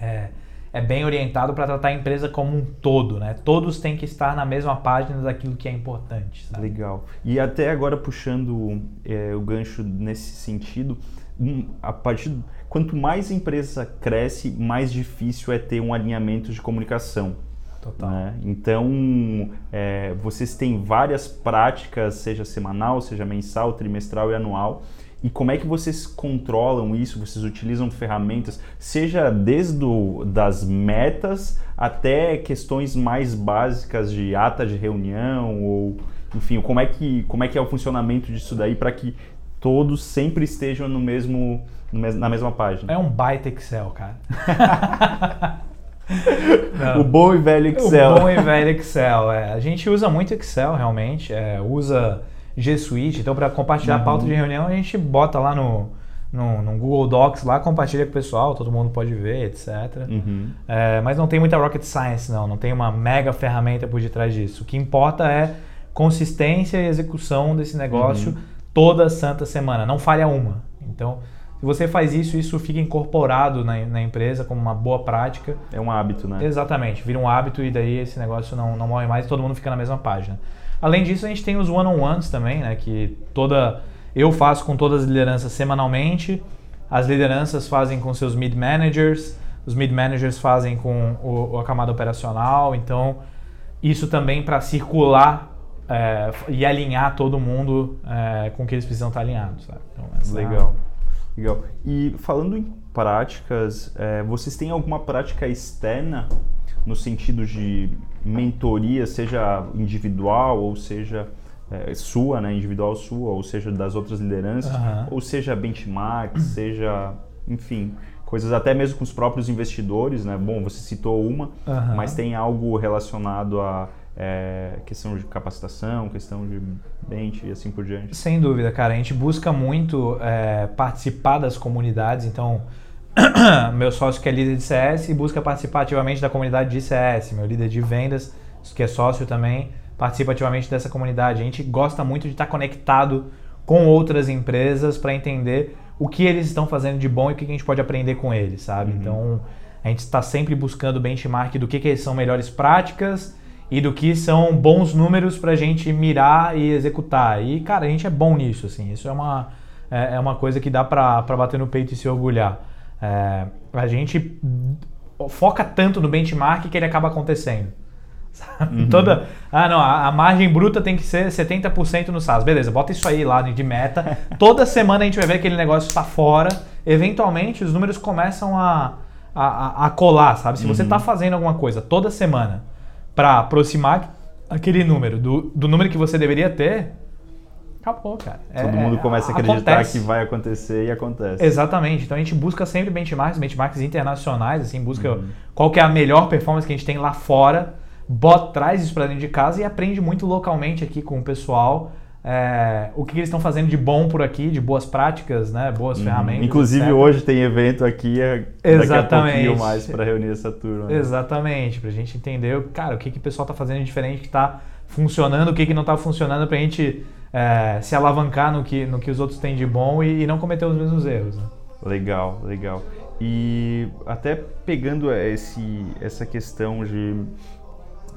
S2: é, é bem orientado para tratar a empresa como um todo, né? Todos têm que estar na mesma página daquilo que é importante. Sabe?
S1: Legal. E até agora puxando é, o gancho nesse sentido, um, a partir quanto mais a empresa cresce, mais difícil é ter um alinhamento de comunicação.
S2: Total.
S1: né? Então, é, vocês têm várias práticas, seja semanal, seja mensal, trimestral e anual. E como é que vocês controlam isso? Vocês utilizam ferramentas, seja desde o, das metas até questões mais básicas de ata de reunião ou, enfim, como é que como é que é o funcionamento disso daí para que todos sempre estejam no mesmo na mesma página?
S2: É um baita Excel, cara.
S1: O bom e velho Excel.
S2: O bom e velho Excel. É. A gente usa muito Excel, realmente. é, usa G Suite. Então, para compartilhar a pauta de reunião, a gente bota lá no, no, no Google Docs, lá compartilha com o pessoal, todo mundo pode ver, etc.
S1: Uhum.
S2: É, mas não tem muita rocket science, não. Não tem uma mega ferramenta por detrás disso. O que importa é consistência e execução desse negócio toda santa semana. Não falha uma. Então, se você faz isso, isso fica incorporado na, na empresa como uma boa prática.
S1: É um hábito, né?
S2: Exatamente, vira um hábito e daí esse negócio não, não morre mais e todo mundo fica na mesma página. Além disso, a gente tem os one-on-ones também, né? Que toda. Eu faço com todas as lideranças semanalmente, as lideranças fazem com seus mid-managers, os mid-managers fazem com o, a camada operacional, então isso também para circular é, e alinhar todo mundo é, com o que eles precisam estar alinhados, sabe? Então, essa-
S1: Legal. Legal. E falando em práticas, é, vocês têm alguma prática externa no sentido de mentoria, seja individual ou seja é, sua, né, individual sua, ou seja das outras lideranças,
S2: Aham.
S1: ou seja benchmark, seja, enfim, coisas até mesmo com os próprios investidores, né? Bom, você citou uma,
S2: Aham.
S1: mas tem algo relacionado a é, questão de capacitação, questão de bench e assim por diante.
S2: Sem dúvida, cara. A gente busca muito é, participar das comunidades. Então, meu sócio que é líder de CS busca participar ativamente da comunidade de CS. Meu líder de vendas, que é sócio também, participa ativamente dessa comunidade. A gente gosta muito de estar conectado com outras empresas para entender o que eles estão fazendo de bom e o que a gente pode aprender com eles, sabe? Então, a gente está sempre buscando benchmark do que, que são melhores práticas e do que são bons números para a gente mirar e executar. E, cara, a gente é bom nisso, assim. Isso é uma, é, é uma coisa que dá para bater no peito e se orgulhar. É, a gente foca tanto no benchmark que ele acaba acontecendo. Sabe? Toda, ah, não, a, a margem bruta tem que ser 70% no SaaS. Beleza, bota isso aí lá de meta. Toda semana a gente vai ver que aquele negócio está fora. Eventualmente, os números começam a, a, a- colar, sabe? Se você está fazendo alguma coisa toda semana para aproximar aquele número do, do número que você deveria ter, acabou, cara.
S1: Todo
S2: É-
S1: mundo começa a acreditar
S2: acontece.
S1: que vai acontecer e acontece.
S2: Exatamente. Então a gente busca sempre benchmarks, benchmarks internacionais, assim, busca qual que é a melhor performance que a gente tem lá fora, bota, traz isso para dentro de casa e aprende muito localmente aqui com o pessoal. É, o que, eles estão fazendo de bom por aqui, de boas práticas, né? Boas ferramentas.
S1: Inclusive
S2: etc.
S1: hoje tem evento aqui, é, daqui a
S2: Exatamente.
S1: pouquinho mais para reunir essa turma. né?
S2: Exatamente, pra gente entender, cara, o que, que o pessoal tá fazendo de diferente, que tá funcionando, o que, que não tá funcionando, pra gente é, se alavancar no que, no que os outros têm de bom e, e não cometer os mesmos erros. né?
S1: Legal, legal. E até pegando esse, essa questão de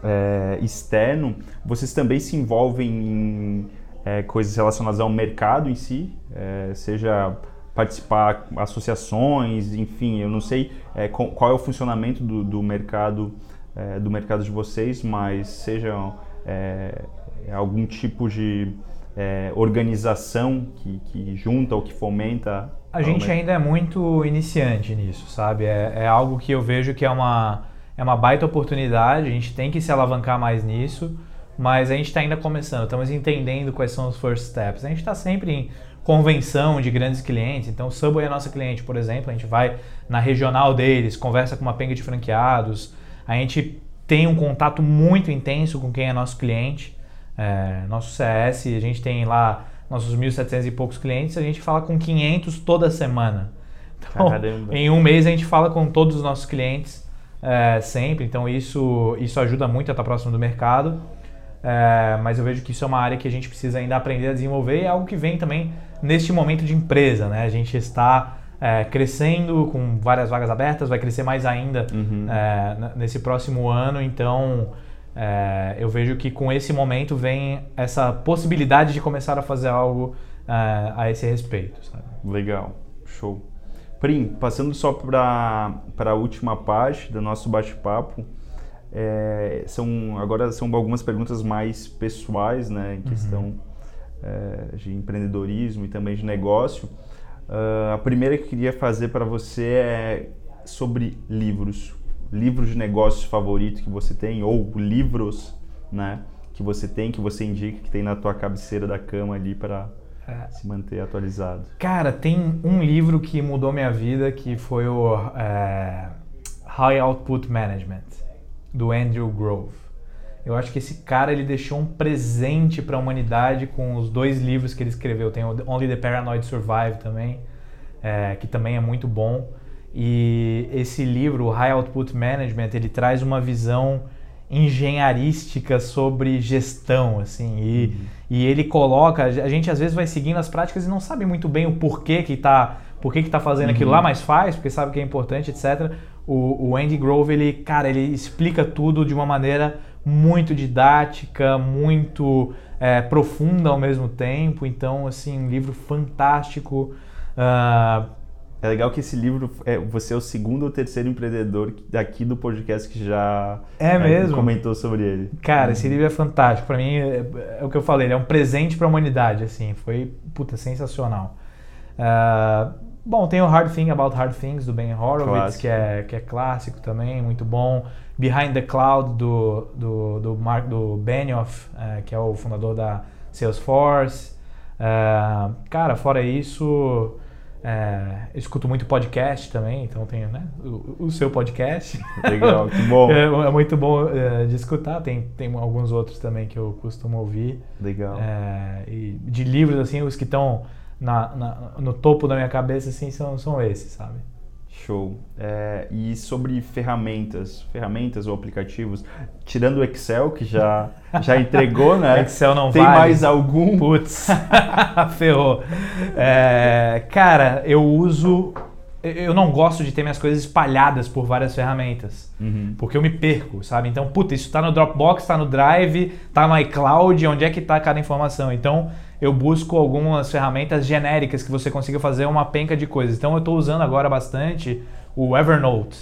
S1: é, externo, vocês também se envolvem em é, coisas relacionadas ao mercado em si, é, seja participar associações, enfim, eu não sei é, qual, é o funcionamento do, do mercado é, do mercado de vocês, mas seja é, algum tipo de é, organização que, que junta ou que fomenta
S2: A gente ainda é muito iniciante nisso, sabe? É, é algo que eu vejo que é uma, é uma baita oportunidade, a gente tem que se alavancar mais nisso, mas a gente está ainda começando, estamos entendendo quais são os first steps. A gente está sempre em convenção de grandes clientes, então o Subway é nossa cliente, por exemplo, a gente vai na regional deles, conversa com uma penga de franqueados, a gente tem um contato muito intenso com quem é nosso cliente, é, nosso CS, a gente tem lá nossos 1.700 e poucos clientes, a gente fala com 500 toda semana. Então,
S1: Caramba.
S2: em um mês a gente fala com todos os nossos clientes é, sempre, então isso, isso ajuda muito a estar próximo do mercado. É, mas eu vejo que isso é uma área que a gente precisa ainda aprender a desenvolver e é algo que vem também neste momento de empresa, né? A gente está é, crescendo com várias vagas abertas, vai crescer mais ainda
S1: Uhum.
S2: é, nesse próximo ano. Então, é, eu vejo que com esse momento vem essa possibilidade de começar a fazer algo é, a esse respeito. Sabe?
S1: Legal, show. Prim, passando só para a última parte do nosso bate-papo, é, são, agora são algumas perguntas mais pessoais, né, em questão é, de empreendedorismo e também de negócio. Ah, a primeira que eu queria fazer para você é sobre livros. Livro de negócio favorito que você tem, ou livros né, que você tem, que você indica, que tem na tua cabeceira da cama ali para
S2: É.
S1: se manter atualizado.
S2: Cara, tem um livro que mudou minha vida que foi o é, High Output Management do Andrew Grove. Eu acho que esse cara ele deixou um presente para a humanidade com os dois livros que ele escreveu. Tem o Only the Paranoid Survive também, é, que também é muito bom. E esse livro, o High Output Management, ele traz uma visão engenharística sobre gestão, assim, e, e ele coloca, a gente às vezes vai seguindo as práticas e não sabe muito bem o porquê que tá, por que tá fazendo aquilo lá, mas faz, porque sabe que é importante, etc. O, o Andy Grove, ele, cara, ele explica tudo de uma maneira muito didática, muito é, profunda ao mesmo tempo, então, assim, um livro fantástico, ah,
S1: É legal que esse livro, é, você é o segundo ou terceiro empreendedor daqui do podcast que já
S2: É mesmo?
S1: comentou sobre ele.
S2: Cara, esse livro é fantástico. Pra mim, é, é o que eu falei, ele é um presente pra humanidade, assim. Foi, puta, sensacional. Ah, bom, tem o Hard Thing About Hard Things, do Ben Horowitz,
S1: Clássico.
S2: que é, que é clássico também, muito bom. Behind the Cloud, do, do, do, Mark, do Benioff, eh, que é o fundador da Salesforce. Ah, cara, fora isso... eu escuto muito podcast também, então tenho né, o, o seu podcast.
S1: Legal, que bom.
S2: É, é muito bom é, de escutar, tem, tem alguns outros também que eu costumo ouvir.
S1: Legal.
S2: É, e de livros, assim, os que estão na, na- no topo da minha cabeça, assim, são, são esses, sabe?
S1: Show. É, e sobre ferramentas, ferramentas ou aplicativos, tirando o Excel, que já, já entregou, né?
S2: Excel não
S1: Tem
S2: vale.
S1: mais algum?
S2: Putz, ferrou. É, cara, eu uso... Eu não gosto de ter minhas coisas espalhadas por várias ferramentas.
S1: Uhum.
S2: Porque eu me perco, sabe? Então, puta, isso tá no Dropbox, tá no Drive, tá no iCloud, onde é que tá cada informação? Então, eu busco algumas ferramentas genéricas que você consiga fazer uma penca de coisas. Então, eu tô usando agora bastante o Evernote.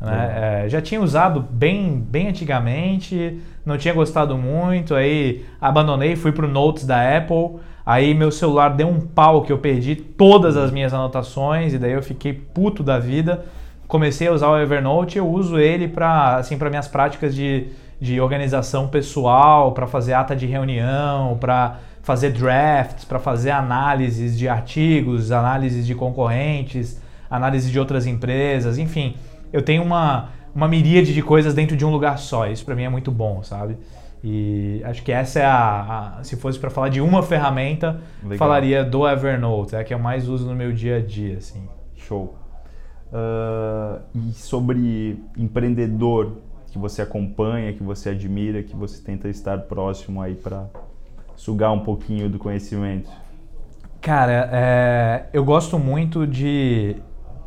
S2: né? É, já tinha usado bem, bem antigamente, não tinha gostado muito, aí abandonei, fui pro Notes da Apple. Aí meu celular deu um pau que eu perdi todas as minhas anotações e daí eu fiquei puto da vida comecei a usar o Evernote, eu uso ele para assim, para minhas práticas de, de organização pessoal, para fazer ata de reunião, para fazer drafts, para fazer análises de artigos, análises de concorrentes, análise de outras empresas, enfim, eu tenho uma, uma miríade de coisas dentro de um lugar só. Isso para mim é muito bom, sabe? E acho que essa é a, a- se fosse para falar de uma ferramenta,
S1: Legal.
S2: falaria do Evernote, é a que eu mais uso no meu dia a dia, assim.
S1: Show. Ah, e sobre empreendedor que você acompanha, que você admira, que você tenta estar próximo aí para sugar um pouquinho do conhecimento.
S2: Cara, é, eu gosto muito de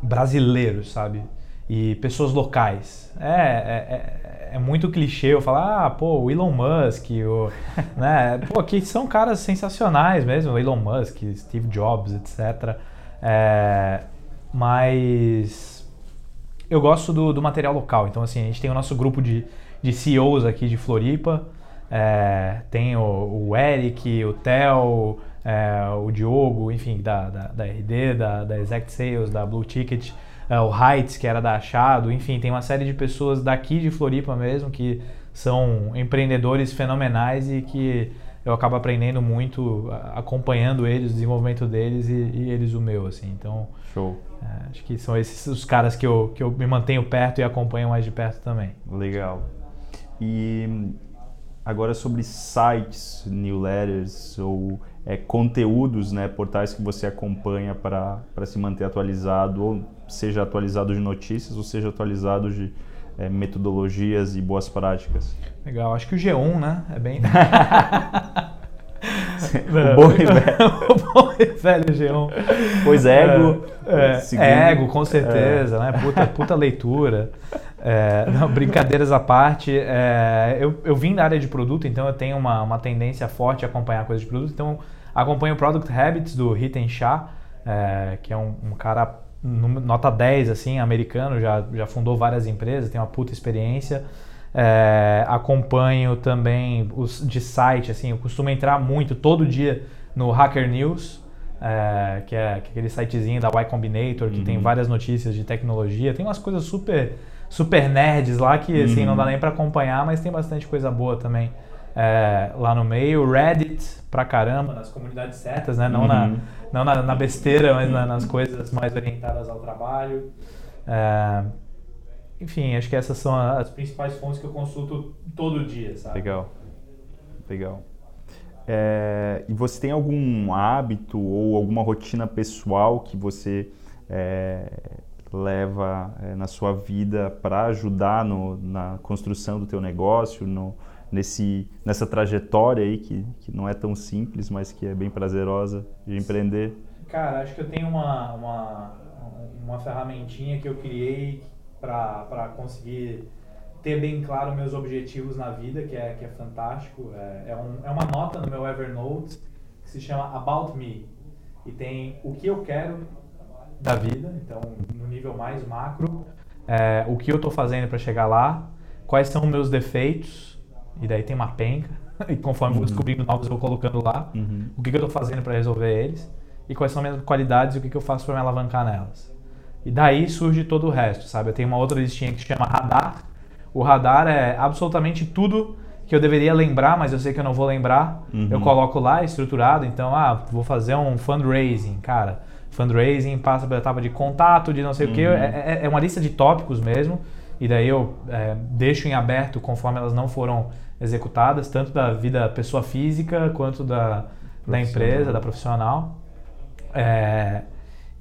S2: brasileiros, sabe? E pessoas locais. É, é, é- é muito clichê eu falar, ah, pô, o Elon Musk, o, né? Pô, que são caras sensacionais mesmo, Elon Musk, Steve Jobs, etc. É, mas eu gosto do, do material local. Então, assim, a gente tem o nosso grupo de, de CEOs aqui de Floripa. É, tem o, o Eric, o Theo, é, o Diogo, enfim, da, da, da RD, da, da Exact Sales, da Blue Ticket, é, o Heights, que era da Achado, enfim, tem uma série de pessoas daqui de Floripa mesmo que são empreendedores fenomenais e que eu acabo aprendendo muito, acompanhando eles, o desenvolvimento deles e, e eles o meu, assim. Então,
S1: Show.
S2: é, acho que são esses os caras que eu, que eu me mantenho perto e acompanho mais de perto também.
S1: Legal. E agora sobre sites, newsletters ou é, conteúdos, né, portais que você acompanha para se manter atualizado, ou seja atualizado de notícias, ou seja atualizado de é, metodologias e boas práticas.
S2: Legal, acho que o G1, né? É bem.
S1: o bom e velho.
S2: o bom e velho G1.
S1: Pois ego.
S2: É,
S1: segundo-
S2: ego, com certeza, né? Puta, puta leitura. É, não, brincadeiras à parte, é, eu, eu vim da área de produto, então eu tenho uma, uma tendência forte a acompanhar coisas de produto. Então, acompanho o Product Habits do Hiten Shah, é, que é um, um cara nota 10, assim, americano, já, já fundou várias empresas, tem uma puta experiência. É, acompanho também os de site, assim, eu costumo entrar muito todo dia no Hacker News, é, que, é, que é aquele sitezinho da Y Combinator, que tem várias notícias de tecnologia. Tem umas coisas super, super nerds lá que assim, não dá nem para acompanhar, mas tem bastante coisa boa também é, lá no meio. Reddit, pra caramba, nas comunidades certas, né? Não, na,
S1: Uhum.
S2: não na, na besteira, mas na- nas coisas mais orientadas ao trabalho. É, enfim, acho que essas são as principais fontes que eu consulto todo dia, sabe?
S1: Legal. Legal. É, e você tem algum hábito ou alguma rotina pessoal que você é, leva é, na sua vida para ajudar no- na construção do teu negócio, no- nesse, nessa trajetória aí que, que não é tão simples, mas que é bem prazerosa de empreender?
S2: Cara, acho que eu tenho uma, uma, uma ferramentinha que eu criei para conseguir ter bem claro meus objetivos na vida, que é, que é fantástico. É, é, um, é uma nota no meu Evernote que se chama About Me. E tem o que eu quero da vida, então no nível mais macro, é, o que eu estou fazendo para chegar lá, quais são os meus defeitos, e daí tem uma penca, e conforme eu vou descobrindo novos eu vou colocando lá,
S1: Uhum.
S2: o que, eu estou fazendo para resolver eles, e quais são minhas qualidades e o que, que eu faço para me alavancar nelas. E daí surge todo o resto, sabe? Eu tenho uma outra listinha que chama Radar. O radar é absolutamente tudo que eu deveria lembrar, mas eu sei que eu não vou lembrar.
S1: Uhum.
S2: Eu coloco lá estruturado, então, ah, vou fazer um fundraising, cara. Fundraising passa pela etapa de contato, de não sei o que.
S1: Uhum.
S2: É, é- é uma lista de tópicos mesmo. E daí eu é, deixo em aberto conforme elas não foram executadas, tanto da vida pessoa física quanto da, da empresa, da profissional. É,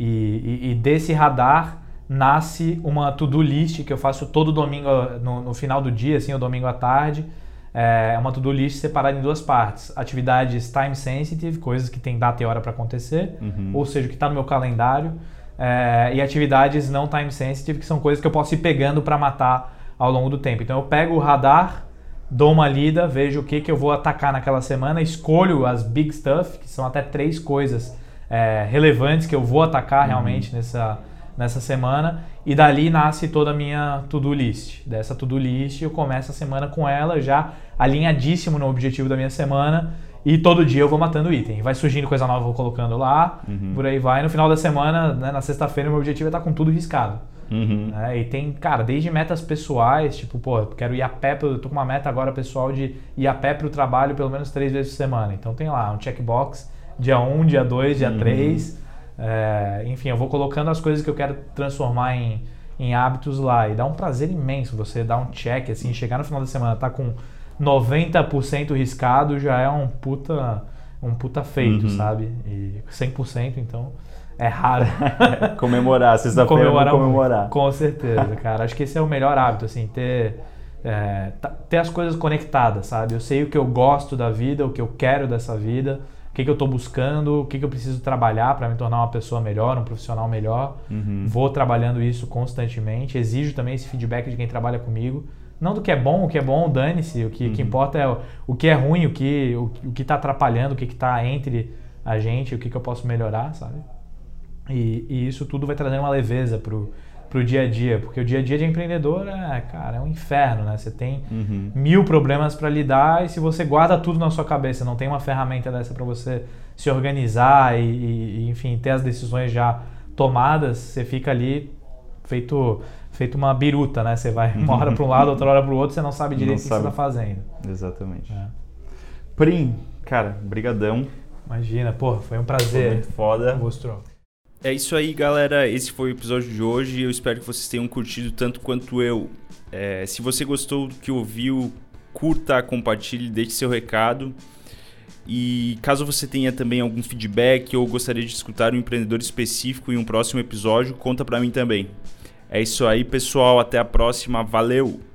S2: e, e- e desse radar nasce uma to-do list que eu faço todo domingo no, no final do dia, assim, o domingo à tarde. É uma to-do list separada em duas partes. Atividades time sensitive, coisas que tem data e hora para acontecer,
S1: Uhum.
S2: ou seja, o que está no meu calendário. É, e atividades não time sensitive, que são coisas que eu posso ir pegando para matar ao longo do tempo. Então eu pego o radar, dou uma lida, vejo o que, que eu vou atacar naquela semana, escolho as big stuff, que são até três coisas é, relevantes que eu vou atacar realmente nessa, nessa semana, e dali nasce toda a minha to-do list. Dessa to-do list eu começo a semana com ela já alinhadíssimo no objetivo da minha semana, e todo dia eu vou matando item. Vai surgindo coisa nova, eu vou colocando lá, por aí vai. No final da semana, né, na sexta-feira, meu objetivo é estar com tudo riscado.
S1: Uhum.
S2: né? E tem, cara, desde metas pessoais, tipo, pô, eu quero ir a pé, pro- eu tô com uma meta agora pessoal de ir a pé pro trabalho pelo menos três vezes por semana. Então tem lá um checkbox, dia 1, dia 2, dia 3. enfim, eu vou colocando as coisas que eu quero transformar em, em hábitos lá. E dá um prazer imenso você dar um check, assim, chegar no final da semana, tá com 90% riscado, já é um puta, um puta feito,
S1: Uhum.
S2: sabe? E 100%, então, é raro.
S1: Comemorar, sexta-feira
S2: Comemorar
S1: comemorar.
S2: Com certeza, cara. Acho que esse é o melhor hábito, assim, ter, é, ta- ter as coisas conectadas, sabe? Eu sei o que eu gosto da vida, o que eu quero dessa vida, o que, que eu estou buscando, o que, que eu preciso trabalhar para me tornar uma pessoa melhor, um profissional melhor.
S1: Uhum.
S2: Vou trabalhando isso constantemente. Exijo também esse feedback de quem trabalha comigo. Não do que é bom, o que é bom, dane-se. O que,
S1: Uhum.
S2: que importa é o, o que é ruim, o que o, o que está atrapalhando, o que está entre a gente, o que, que eu posso melhorar, sabe? E, e isso tudo vai trazendo uma leveza pro, pro dia a dia, porque o dia a dia de empreendedor é, cara, é um inferno, né? Você tem
S1: Uhum.
S2: mil problemas para lidar e se você guarda tudo na sua cabeça, não tem uma ferramenta dessa para você se organizar e, e, enfim, ter as decisões já tomadas, você fica ali feito feito uma biruta, né? Você vai uma hora para um lado, outra hora para o outro, você não sabe direito o que você está fazendo.
S1: Exatamente.
S2: É.
S1: Prim, cara, brigadão.
S2: Imagina, pô, foi um
S1: Foi
S2: prazer.
S1: muito foda.
S2: Mostrou.
S1: É isso aí, galera. Esse foi o episódio de hoje. Eu espero que vocês tenham curtido tanto quanto eu. É, se você gostou do que ouviu, curta, compartilhe, deixe seu recado. E caso você tenha também algum feedback ou gostaria de escutar um empreendedor específico em um próximo episódio, conta pra mim também. É isso aí, pessoal. Até a próxima. Valeu!